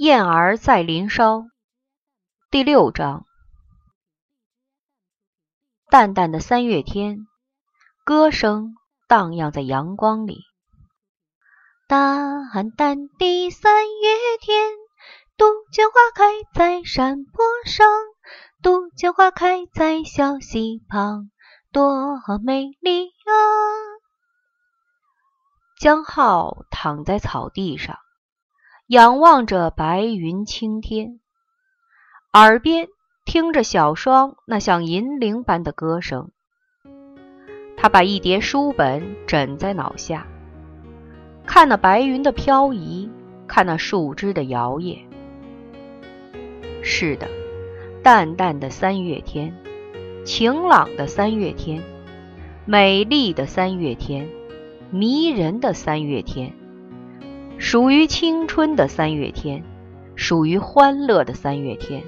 燕儿在林梢，第六章。淡淡的三月天，歌声荡漾在阳光里。淡淡的三月天，杜鹃花开在山坡上，杜鹃花开在小溪旁，多美丽啊！江浩躺在草地上。仰望着白云青天，耳边听着小双那像银铃般的歌声。他把一叠书本枕在脑下，看那白云的飘移，看那树枝的摇曳。是的，淡淡的三月天，晴朗的三月天，美丽的三月天，迷人的三月天。属于青春的三月天，属于欢乐的三月天，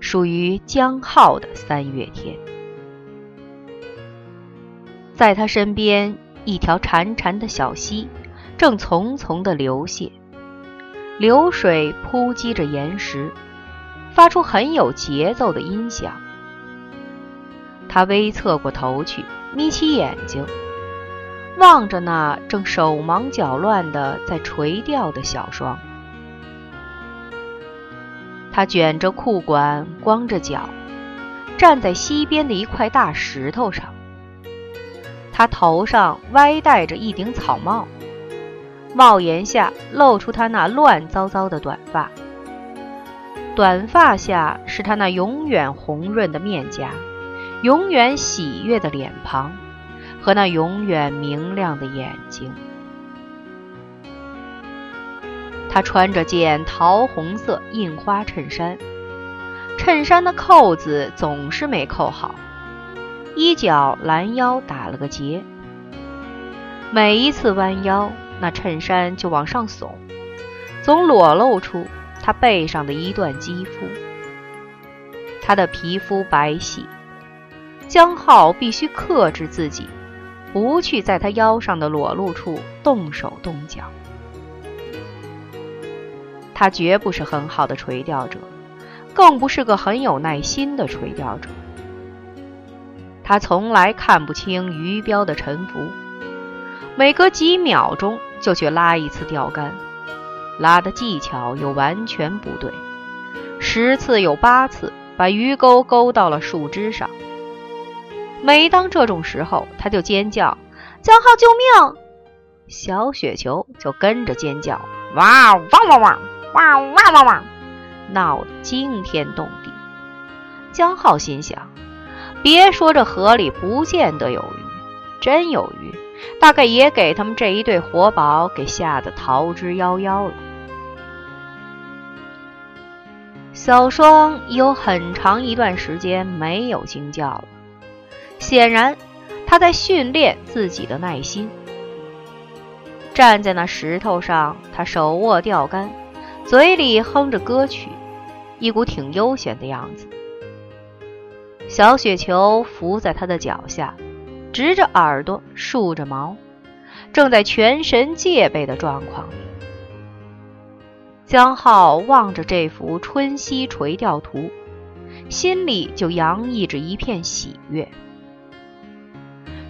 属于江浩的三月天。在他身边，一条潺潺的小溪正淙淙地流泻，流水扑击着岩石，发出很有节奏的音响。他微侧过头去，眯起眼睛。望着那正手忙脚乱的在垂钓的小双，他卷着裤管，光着脚，站在溪边的一块大石头上。他头上歪戴着一顶草帽，帽檐下露出他那乱糟糟的短发，短发下是他那永远红润的面颊，永远喜悦的脸庞。和那永远明亮的眼睛。他穿着件桃红色印花衬衫，衬衫的扣子总是没扣好，衣角拦腰打了个结。每一次弯腰，那衬衫就往上耸，总裸露出他背上的一段肌肤。他的皮肤白皙，江浩必须克制自己。不去在他腰上的裸露处动手动脚。他绝不是很好的垂钓者，更不是个很有耐心的垂钓者。他从来看不清鱼标的沉浮，每隔几秒钟就去拉一次钓竿，拉的技巧又完全不对，十次有八次把鱼钩勾到了树枝上。每当这种时候，他就尖叫：“江浩，救命！”小雪球就跟着尖叫：“哇汪汪汪，哇哇哇哇！”闹得惊天动地。江浩心想：“别说这河里不见得有鱼，真有鱼，大概也给他们这一对活宝给吓得逃之夭夭了。”小双有很长一段时间没有惊叫了。显然，他在训练自己的耐心。站在那石头上，他手握钓竿，嘴里哼着歌曲，一股挺悠闲的样子。小雪球伏在他的脚下，直着耳朵，竖着毛，正在全神戒备的状况里。江浩望着这幅春溪垂钓图，心里就洋溢着一片喜悦。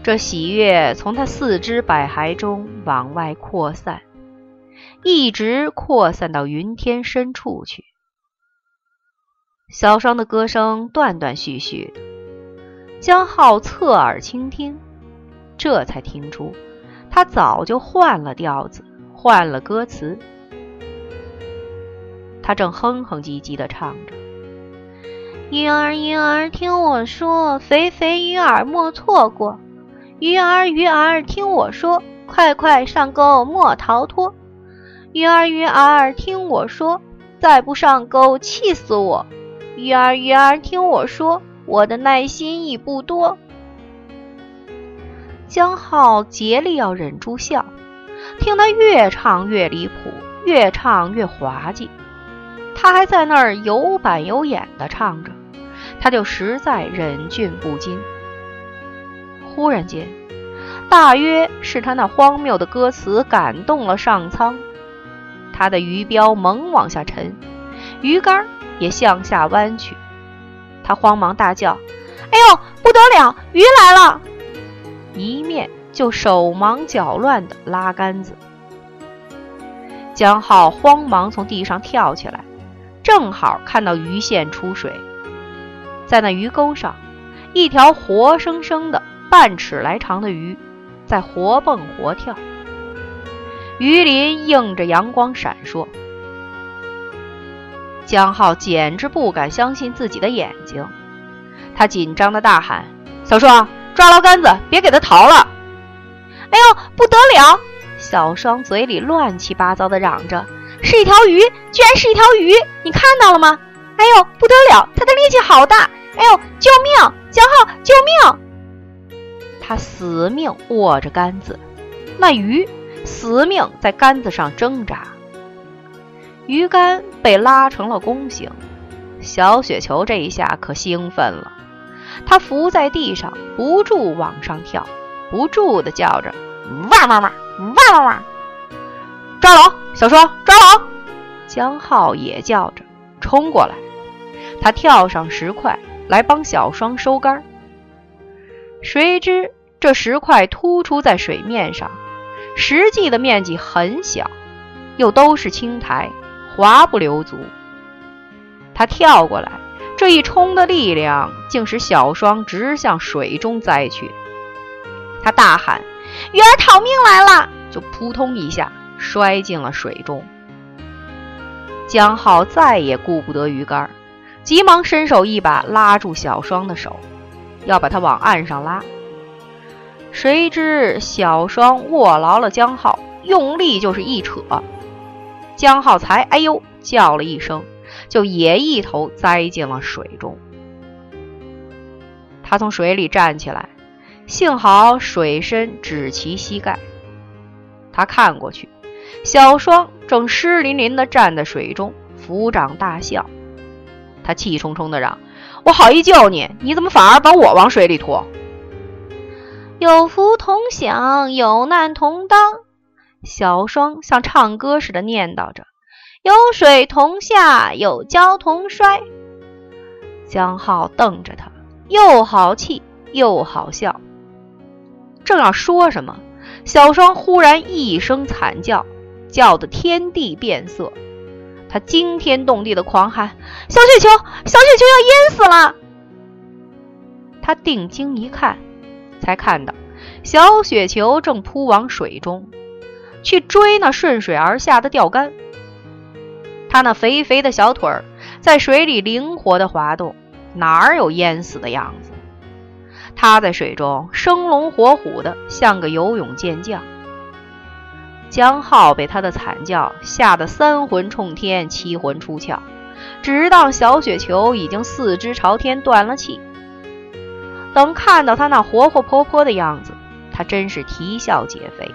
这喜悦从他四肢百骸中往外扩散，一直扩散到云天深处去。小双的歌声断断续续的，江浩侧耳倾听，这才听出他早就换了调子，换了歌词。他正哼哼唧唧地唱着：“鱼儿鱼儿听我说，肥肥鱼儿莫错过。”鱼儿鱼儿听我说，快快上钩莫逃脱。鱼儿鱼儿听我说，再不上钩气死我。鱼儿鱼儿听我说，我的耐心已不多。江浩竭力要忍住笑，听他越唱越离谱，越唱越滑稽。他还在那儿有板有眼的唱着，他就实在忍俊不禁。忽然间，大约是他那荒谬的歌词感动了上苍，他的鱼标猛往下沉，鱼竿也向下弯去。他慌忙大叫：“哎呦，不得了，鱼来了！”一面就手忙脚乱地拉杆子。江浩慌忙从地上跳起来，正好看到鱼线出水，在那鱼钩上，一条活生生的半尺来长的鱼在活蹦活跳，鱼鳞映着阳光闪烁。江浩简直不敢相信自己的眼睛，他紧张的大喊：“小双，抓牢杆子，别给他逃了！”哎呦，不得了！小双嘴里乱七八糟的嚷着：“是一条鱼，居然是一条鱼！你看到了吗？哎呦，不得了，它的力气好大！哎呦，救命！江浩，救命！”他死命握着杆子，那鱼死命在杆子上挣扎。鱼竿被拉成了弓形，小雪球这一下可兴奋了，它伏在地上，不住往上跳，不住地叫着：“哇哇哇，哇哇哇！”抓牢小双，抓牢！江浩也叫着冲过来，他跳上石块来帮小双收竿。谁知这石块突出在水面上，实际的面积很小，又都是青苔。滑不留足，他跳过来，这一冲的力量竟使小双直向水中栽去。他大喊：“鱼儿逃命来了！”就扑通一下摔进了水中。江浩再也顾不得鱼竿，急忙伸手一把拉住小双的手，要把他往岸上拉。谁知小双握牢了江浩，用力就是一扯。江浩才“哎呦”叫了一声，就也一头栽进了水中。他从水里站起来，幸好水深只其膝盖。他看过去，小双正湿淋淋地站在水中，抚掌大笑。他气冲冲地嚷：“我好意救你，你怎么反而把我往水里拖？”有福同享，有难同当。小双像唱歌似的念叨着：“有水同下，有跤同摔。”江浩瞪着他，又好气又好笑。正要说什么，小双忽然一声惨叫，叫得天地变色。他惊天动地的狂喊：“小雪球，小雪球要淹死了！”他定睛一看，才看到小雪球正扑往水中。去追那顺水而下的钓竿，他那肥肥的小腿儿在水里灵活地滑动，哪有淹死的样子？他在水中生龙活虎的，像个游泳健将。江浩被他的惨叫吓得三魂冲天，七魂出窍，直到小雪球已经四肢朝天断了气。等看到他那活活泼泼的样子，他真是啼笑皆非。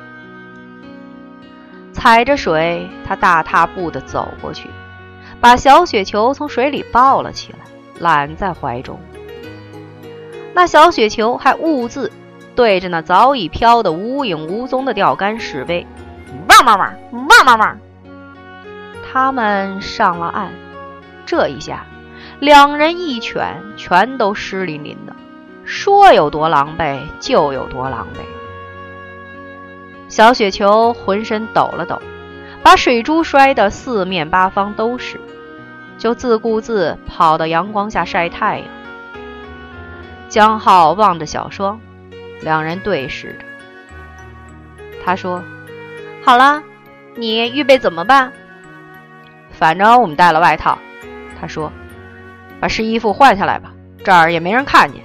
踩着水，他大踏步地走过去，把小雪球从水里抱了起来，揽在怀中。那小雪球还兀自对着那早已飘得无影无踪的钓竿示威：“汪汪汪，汪汪汪！”他们上了岸，这一下，两人一犬全都湿淋淋的，说有多狼狈就有多狼狈。小雪球浑身抖了抖，把水珠摔得四面八方都是，就自顾自跑到阳光下晒太阳。江浩望着小双，两人对视着。他说：“好了，你预备怎么办？反正我们带了外套。”他说：“把湿衣服换下来吧，这儿也没人看见。”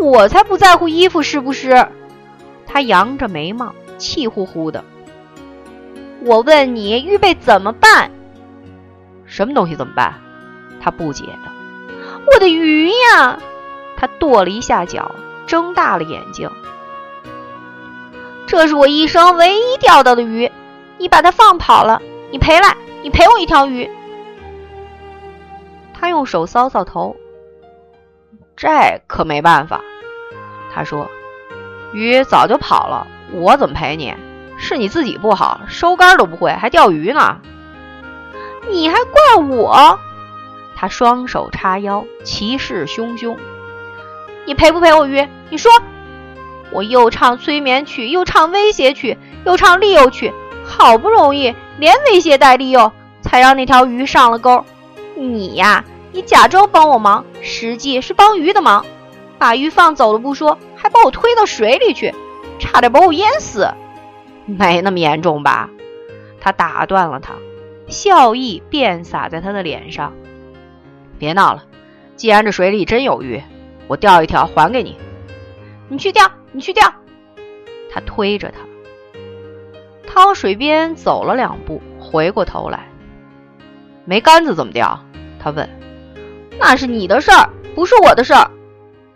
我才不在乎衣服是不是。他扬着眉毛，气呼呼的。我问你，预备怎么办？什么东西怎么办？他不解的。我的鱼呀！他跺了一下脚，睁大了眼睛。这是我一生唯一钓到的鱼，你把它放跑了，你赔来，你赔我一条鱼。他用手搔搔头。这可没办法，他说。鱼早就跑了，我怎么赔你？是你自己不好，收竿都不会，还钓鱼呢。你还怪我？他双手叉腰，气势汹汹。你赔不赔我鱼？你说，我又唱催眠曲，又唱威胁曲，又唱利诱曲，好不容易连威胁带利诱，才让那条鱼上了钩。你呀，你假装帮我忙，实际是帮鱼的忙，把鱼放走了不说，还把我推到水里去，差点把我淹死。没那么严重吧？他打断了他，笑意便洒在他的脸上。别闹了，既然这水里真有鱼。我钓一条还给你，你去钓，你去钓。他推着他，他往水边走了两步，回过头来，没杆子怎么钓？他问。那是你的事儿，不是我的事儿。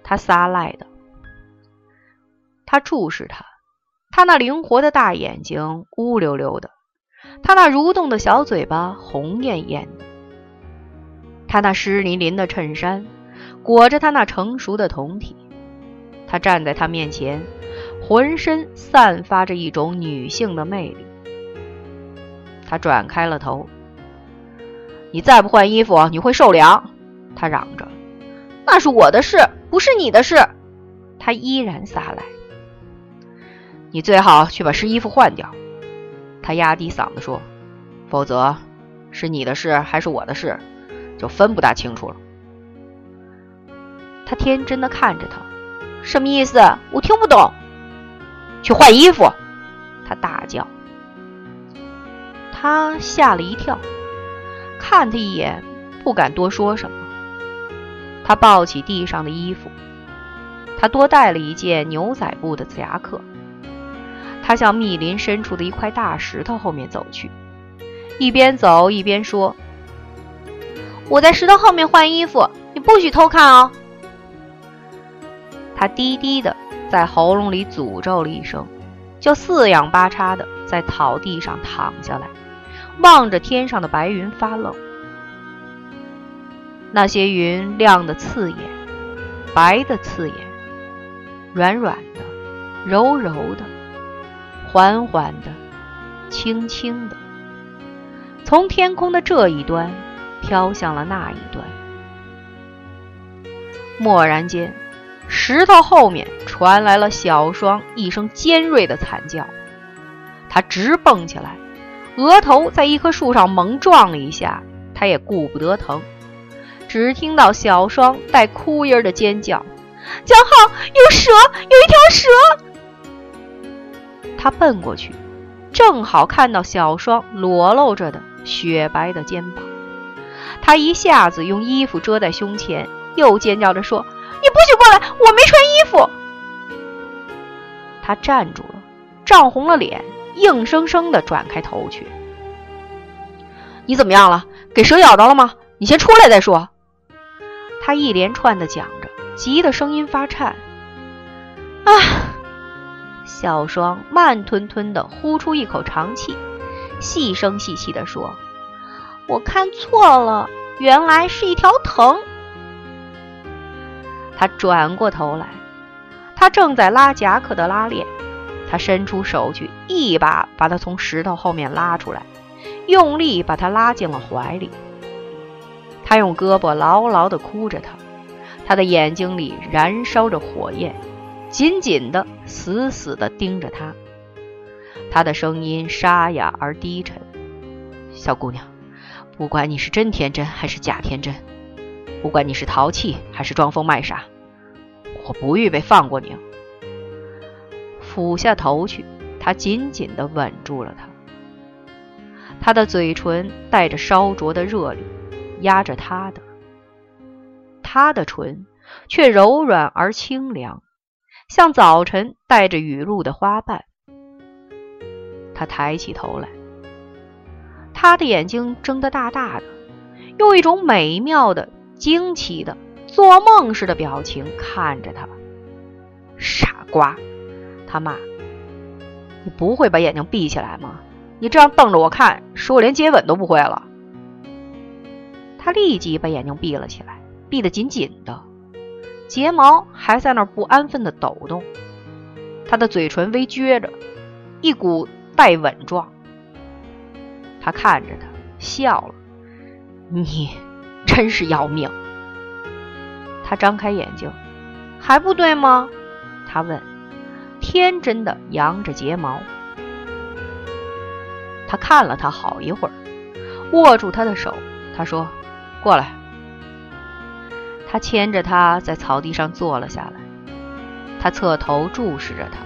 他撒赖的。他注视他，他那灵活的大眼睛乌溜溜的，他那蠕动的小嘴巴红艳艳的，他那湿淋淋的衬衫。裹着他那成熟的酮体，他站在他面前，浑身散发着一种女性的魅力。他转开了头，你再不换衣服，你会受凉！他嚷着：“那是我的事，不是你的事。”他依然撒赖。你最好去把湿衣服换掉，他压低嗓子说：“否则，是你的事还是我的事，就分不大清楚了。”他天真的看着他，什么意思？我听不懂。去换衣服！他大叫。他吓了一跳，看他一眼，不敢多说什么。他抱起地上的衣服，他多带了一件牛仔布的夹克。他向密林深处的一块大石头后面走去，一边走一边说：“我在石头后面换衣服，你不许偷看哦。”他低低的在喉咙里诅咒了一声，就四仰八叉的在草地上躺下来，望着天上的白云发愣。那些云亮的刺眼，白的刺眼，软软的，柔柔的，缓缓的，轻轻的，从天空的这一端飘向了那一端。蓦然间。石头后面传来了小双一声尖锐的惨叫，他直蹦起来，额头在一棵树上猛撞了一下，他也顾不得疼，只听到小双带哭音的尖叫：“江浩，有蛇，有一条蛇！”他奔过去，正好看到小双裸露着的雪白的肩膀，他一下子用衣服遮在胸前，又尖叫着说。你不许过来！我没穿衣服。他站住了，涨红了脸，硬生生的转开头去。你怎么样了？给蛇咬着了吗？你先出来再说。他一连串的讲着，急得声音发颤。啊！小双慢吞吞的呼出一口长气，细声细气的说：“我看错了，原来是一条藤。”他转过头来，他正在拉夹克的拉链。他伸出手去，一把把他从石头后面拉出来，用力把他拉进了怀里。他用胳膊牢牢地箍着他，他的眼睛里燃烧着火焰，紧紧地、死死地盯着他。他的声音沙哑而低沉：“小姑娘，不管你是真天真还是假天真。”不管你是淘气还是装疯卖傻，我不预备放过你。俯下头去，他紧紧地吻住了她。他的嘴唇带着烧灼的热力，压着她的，他的唇却柔软而清凉，像早晨带着雨露的花瓣。他抬起头来，他的眼睛睁得大大的，用一种美妙的。惊奇的做梦似的表情看着他，傻瓜，他骂：“你不会把眼睛闭起来吗？你这样瞪着我看，说我连接吻都不会了。”他立即把眼睛闭了起来，闭得紧紧的，睫毛还在那儿不安分的抖动，他的嘴唇微撅着，一股带吻状。他看着他笑了：“你真是要命。”他张开眼睛，还不对吗？他问，天真的扬着睫毛。他看了他好一会儿，握住他的手。他说：“过来。”他牵着他在草地上坐了下来。他侧头注视着他。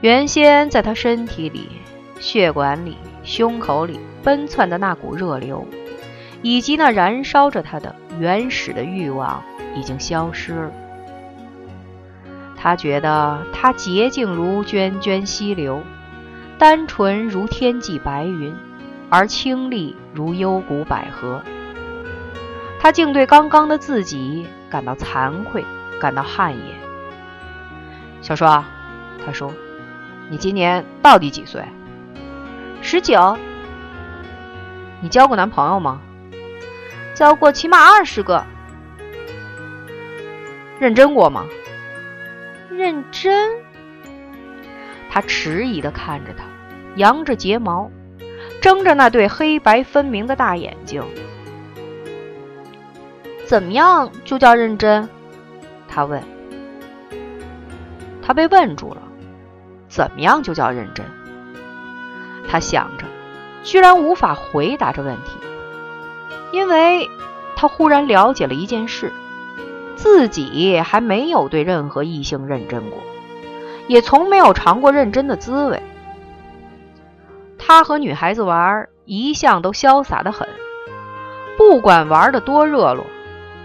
原先在他身体里、血管里、胸口里奔窜的那股热流，以及那燃烧着他的原始的欲望，已经消失了。他觉得他洁净如涓涓溪流。单纯如天际白云，而清丽如幽谷百合。他竟对刚刚的自己感到惭愧，感到汗颜。小双，他说：“你今年到底几岁？”“十九。”“你交过男朋友吗？”“交过起码二十个。”“认真过吗？”“认真。”他迟疑地看着他。扬着睫毛，睁着那对黑白分明的大眼睛。怎么样就叫认真？他问。他被问住了。怎么样就叫认真？他想着，居然无法回答这问题，因为他忽然了解了一件事：自己还没有对任何异性认真过，也从没有尝过认真的滋味。他和女孩子玩，一向都潇洒的很，不管玩的多热络，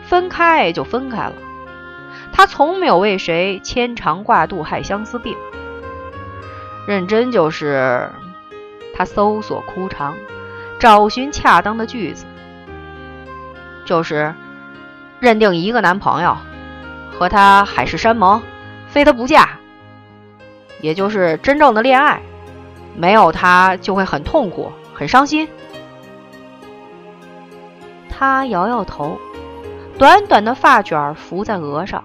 分开就分开了。他从没有为谁牵肠挂肚、害相思病。认真就是，他搜索枯肠，找寻恰当的句子，就是认定一个男朋友，和他海誓山盟，非他不嫁，也就是真正的恋爱。没有他就会很痛苦、很伤心。他摇摇头，短短的发卷浮在额上，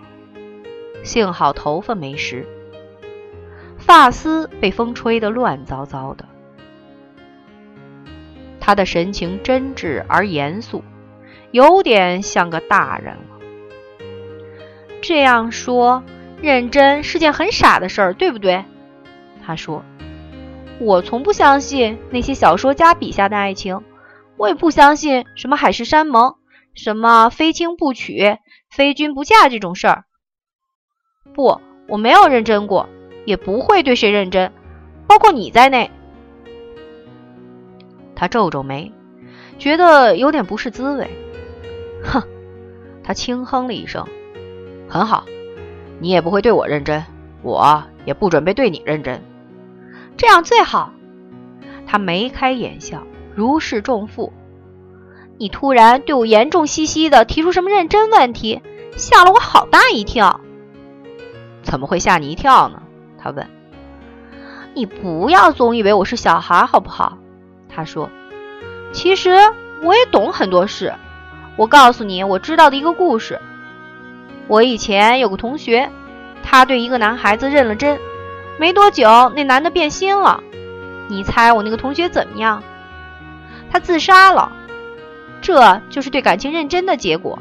幸好头发没湿，发丝被风吹得乱糟糟的。他的神情真挚而严肃，有点像个大人了。这样说，认真是件很傻的事儿，对不对？他说。我从不相信那些小说家笔下的爱情，我也不相信什么海誓山盟、什么非亲不娶、非君不嫁这种事儿。不，我没有认真过，也不会对谁认真，包括你在内。他皱皱眉，觉得有点不是滋味。哼，他轻哼了一声。很好，你也不会对我认真，我也不准备对你认真。这样最好。他眉开眼笑，如释重负。你突然对我严重兮兮的提出什么认真问题，吓了我好大一跳。怎么会吓你一跳呢？他问。你不要总以为我是小孩，好不好？他说。其实我也懂很多事。我告诉你，我知道的一个故事。我以前有个同学，他对一个男孩子认了真。没多久，那男的变心了。你猜我那个同学怎么样？他自杀了。这就是对感情认真的结果。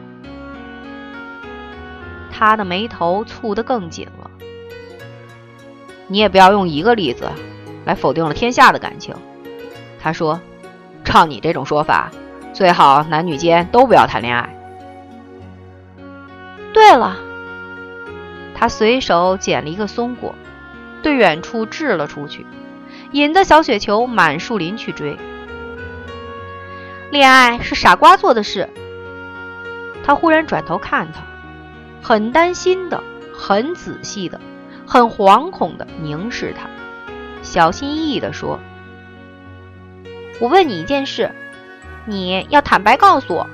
他的眉头蹙得更紧了。你也不要用一个例子来否定了天下的感情。他说：“照你这种说法，最好男女间都不要谈恋爱。”对了，他随手捡了一个松果。对远处掷了出去，引得小雪球满树林去追。恋爱是傻瓜做的事。他忽然转头看他，很担心的，很仔细的，很惶恐的凝视他，小心翼翼地说：“我问你一件事，你要坦白告诉我。”“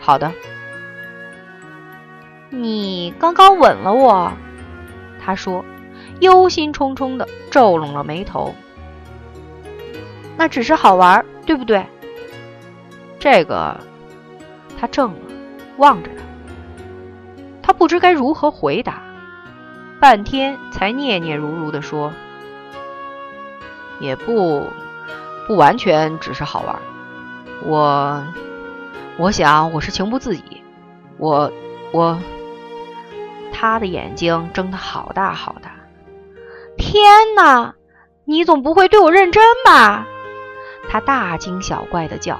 好的。”“你刚刚吻了我。”他说。忧心忡忡的皱拢了眉头，那只是好玩，对不对？这个，他怔了，望着他，他不知该如何回答，半天才嗫嗫如如地说：“也不不完全只是好玩。我我想我是情不自已。我我，他的眼睛睁得好大好大。天哪！你总不会对我认真吧？他大惊小怪的叫，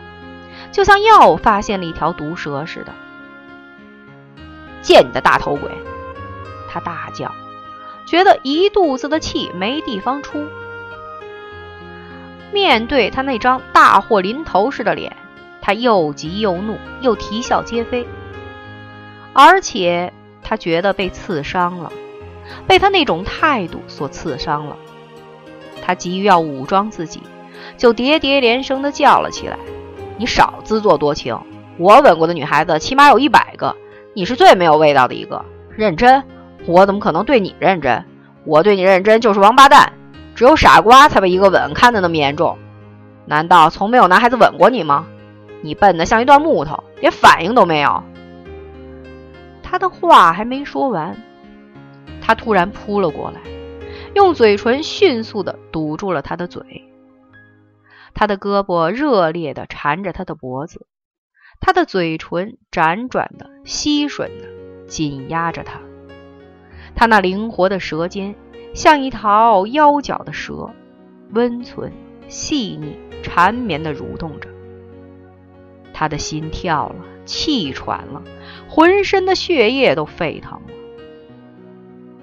就像又发现了一条毒蛇似的。见你的大头鬼！他大叫，觉得一肚子的气没地方出。面对他那张大祸临头似的脸，他又急又怒，又啼笑皆非。而且他觉得被刺伤了，被他那种态度所刺伤了。他急于要武装自己，就喋喋连声地叫了起来：“你少自作多情！我吻过的女孩子起码有一百个，你是最没有味道的一个。认真？我怎么可能对你认真？我对你认真就是王八蛋！只有傻瓜才被一个吻看得那么严重。难道从没有男孩子吻过你吗？你笨得像一段木头，连反应都没有。”他的话还没说完，他突然扑了过来，用嘴唇迅速地堵住了他的嘴。他的胳膊热烈地缠着他的脖子，他的嘴唇辗转的、吸吮的紧压着他。他那灵活的舌尖像一条腰角的蛇，温存、细腻、缠绵地蠕动着。他的心跳了，气喘了。浑身的血液都沸腾了，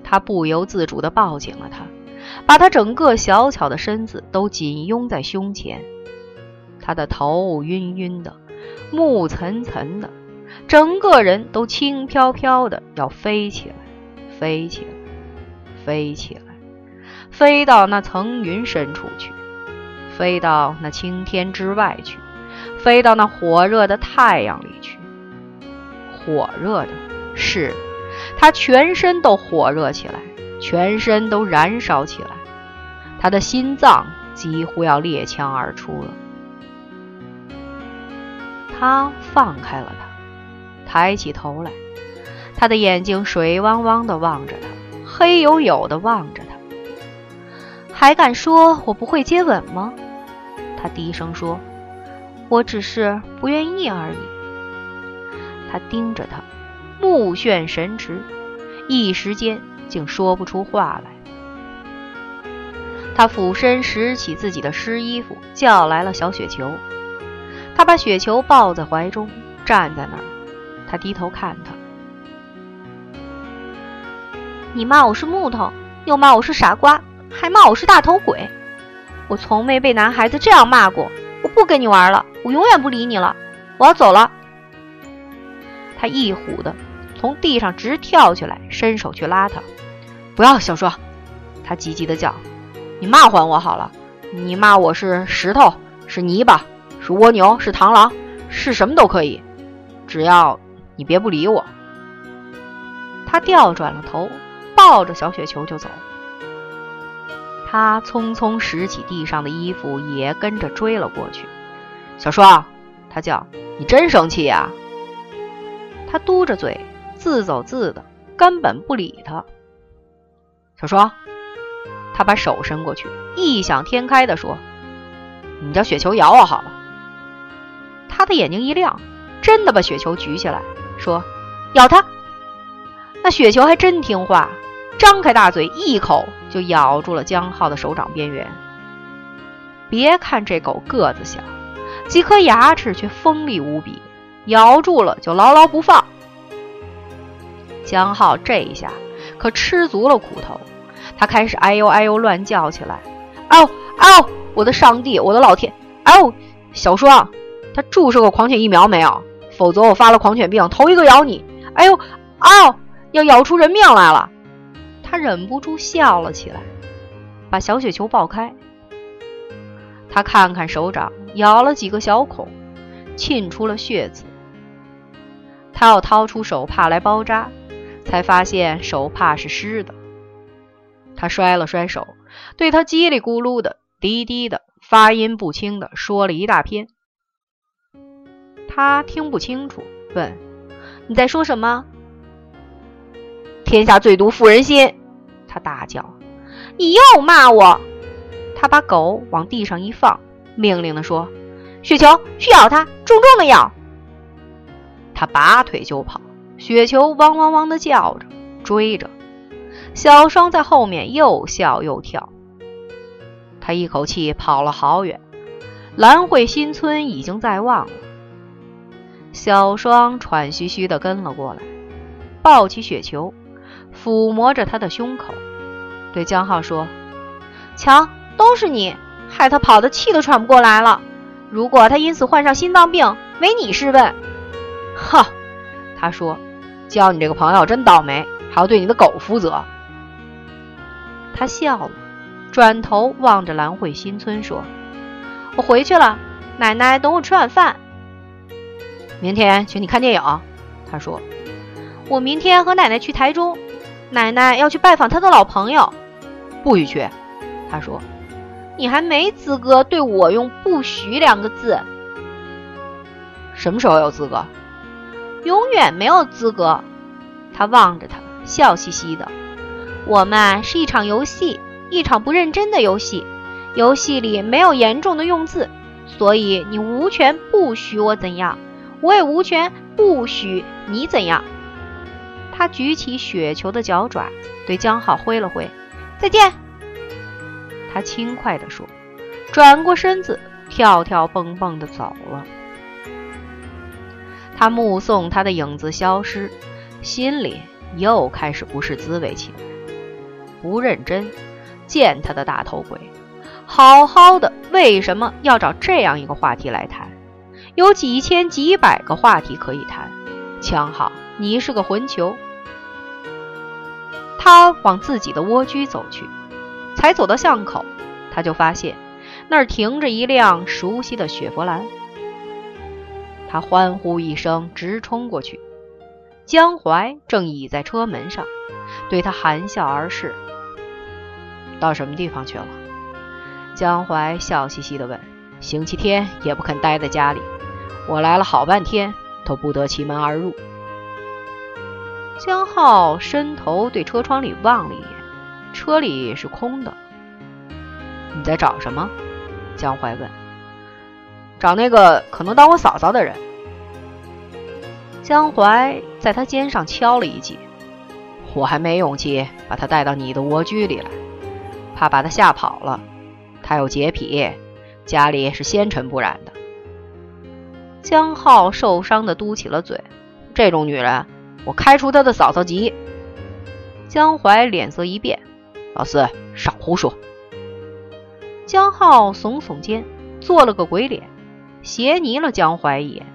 他不由自主地抱紧了他，把他整个小巧的身子都紧拥在胸前。他的头晕晕的，目沉沉的，整个人都轻飘飘的要飞起来，飞起来，飞起来，飞到那层云深处去，飞到那青天之外去，飞到那火热的太阳里去。火热的，是他全身都火热起来，全身都燃烧起来，他的心脏几乎要裂腔而出了。他放开了他，抬起头来，他的眼睛水汪汪的望着他，黑黝黝的望着他。还敢说我不会接吻吗？他低声说：“我只是不愿意而已。”他盯着他，目眩神驰，一时间竟说不出话来。他俯身拾起自己的湿衣服，叫来了小雪球。他把雪球抱在怀中，站在那儿。他低头看他：“你骂我是木头，又骂我是傻瓜，还骂我是大头鬼。我从没被男孩子这样骂过。我不跟你玩了，我永远不理你了。我要走了。”他一虎的从地上直跳起来，伸手去拉他。不要，小说！他急急的叫：“你骂还我好了，你骂我是石头，是泥巴，是蜗牛，是螳螂，是什么都可以，只要你别不理我。”他调转了头，抱着小雪球就走。他匆匆拾起地上的衣服，也跟着追了过去。小双，他叫：“你真生气呀？”他嘟着嘴，自走自的，根本不理他。小双，他把手伸过去，异想天开的说：“你叫雪球咬我好了。”他的眼睛一亮，真的把雪球举起来，说：“咬他！”那雪球还真听话，张开大嘴，一口就咬住了江浩的手掌边缘。别看这狗个子小，几颗牙齿却锋利无比。咬住了就牢牢不放。江浩这一下可吃足了苦头，他开始哎呦哎呦乱叫起来：“哦哦！我的上帝，我的老天！嗷！小双，他注射过狂犬疫苗没有？否则我发了狂犬病，头一个咬你！哎呦哦！要咬出人命来了！”他忍不住笑了起来，把小雪球爆开。他看看手掌，咬了几个小孔，沁出了血渍。他要掏出手帕来包扎，才发现手帕是湿的。他摔了摔手，对他叽里咕噜的、滴滴的、发音不清的说了一大篇。他听不清楚，问：“你在说什么？”“天下最毒妇人心！”他大叫。“你又骂我！”他把狗往地上一放，命令地说：“雪球，去咬它，重重的咬。”他拔腿就跑，雪球汪汪汪的叫着追着，小双在后面又笑又跳。他一口气跑了好远，兰慧新村已经在望了。小双喘吁吁地跟了过来，抱起雪球，抚摸着他的胸口，对江浩说：“瞧，都是你，害他跑得气都喘不过来了。如果他因此患上心脏病，没你是问。”哈，他说：“交你这个朋友真倒霉，还要对你的狗负责。”他笑了，转头望着兰慧新村说：“我回去了，奶奶等我吃晚饭。明天请你看电影。”他说：“我明天和奶奶去台中，奶奶要去拜访她的老朋友。”不许去，他说：“你还没资格对我用‘不许’两个字。什么时候有资格？”永远没有资格。他望着他，笑嘻嘻的。我们是一场游戏，一场不认真的游戏。游戏里没有严重的用字，所以你无权不许我怎样，我也无权不许你怎样。他举起雪球的脚爪，对江浩挥了挥：“再见。”他轻快地说，转过身子，跳跳蹦蹦地走了。他目送他的影子消失，心里又开始不是滋味起来。不认真，见他的大头鬼！好好的，为什么要找这样一个话题来谈？有几千几百个话题可以谈。枪好，你是个混球。他往自己的蜗居走去，才走到巷口，他就发现那儿停着一辆熟悉的雪佛兰。他欢呼一声，直冲过去。江淮正倚在车门上，对他含笑而视。到什么地方去了？江淮笑嘻嘻地问。星期天也不肯待在家里，我来了好半天，都不得其门而入。江浩伸头对车窗里望了一眼，车里是空的。你在找什么？江淮问。找那个可能当我嫂嫂的人。江淮在他肩上敲了一记，我还没勇气把他带到你的蜗居里来，怕把他吓跑了。他有洁癖，家里是纤尘不染的。江浩受伤的嘟起了嘴，这种女人，我开除他的嫂嫂籍。江淮脸色一变，老四少胡说。江浩耸耸肩，做了个鬼脸。斜睨了江淮一眼，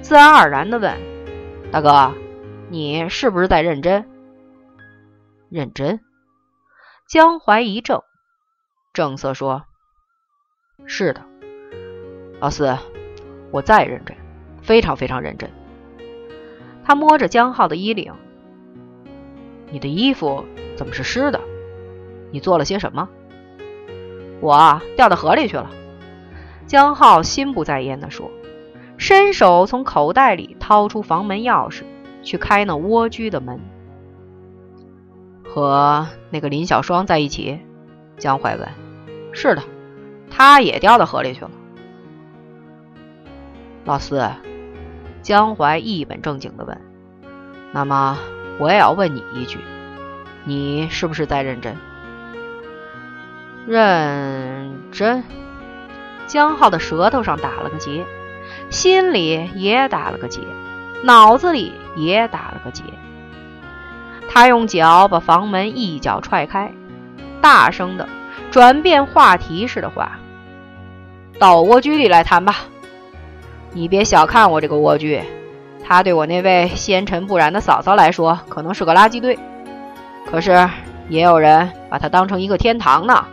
自然而然地问：“大哥，你是不是在认真？”认真。江淮一怔，正色说：“是的，老四，我再认真，非常非常认真。”他摸着江浩的衣领：“你的衣服怎么是湿的？你做了些什么？”“我掉到河里去了。”江浩心不在焉地说，伸手从口袋里掏出房门钥匙，去开那蜗居的门。和那个林小双在一起？江淮问。是的，他也掉到河里去了。老四，江淮一本正经地问。那么我也要问你一句，你是不是在认真？认真。江浩的舌头上打了个结，心里也打了个结，脑子里也打了个结。他用脚把房门一脚踹开，大声的转变话题似的话：“到蜗居里来谈吧。你别小看我这个莴苣，它对我那位纤尘不染的嫂嫂来说可能是个垃圾堆，可是也有人把它当成一个天堂呢。”